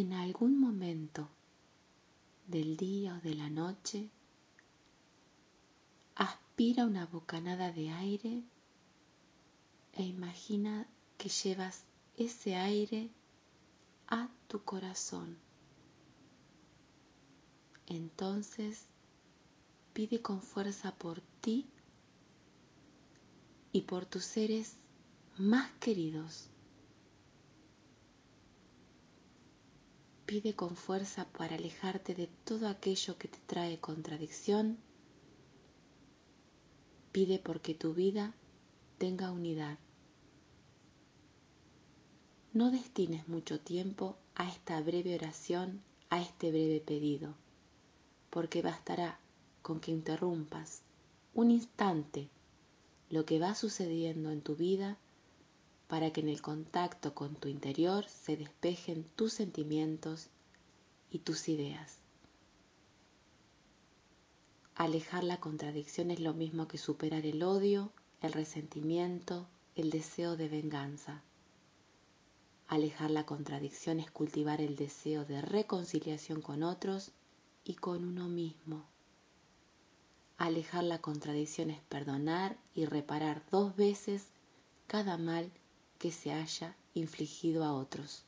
en algún momento del día o de la noche, aspira una bocanada de aire e imagina que llevas ese aire a tu corazón. Entonces pide con fuerza por ti y por tus seres más queridos. Pide con fuerza para alejarte de todo aquello que te trae contradicción. Pide porque tu vida tenga unidad. No destines mucho tiempo a esta breve oración, a este breve pedido, porque bastará con que interrumpas un instante lo que va sucediendo en tu vida para que en el contacto con tu interior se despejen tus sentimientos y tus ideas. Alejar la contradicción es lo mismo que superar el odio, el resentimiento, el deseo de venganza. Alejar la contradicción es cultivar el deseo de reconciliación con otros y con uno mismo. Alejar la contradicción es perdonar y reparar dos veces cada mal que se haya infligido a otros.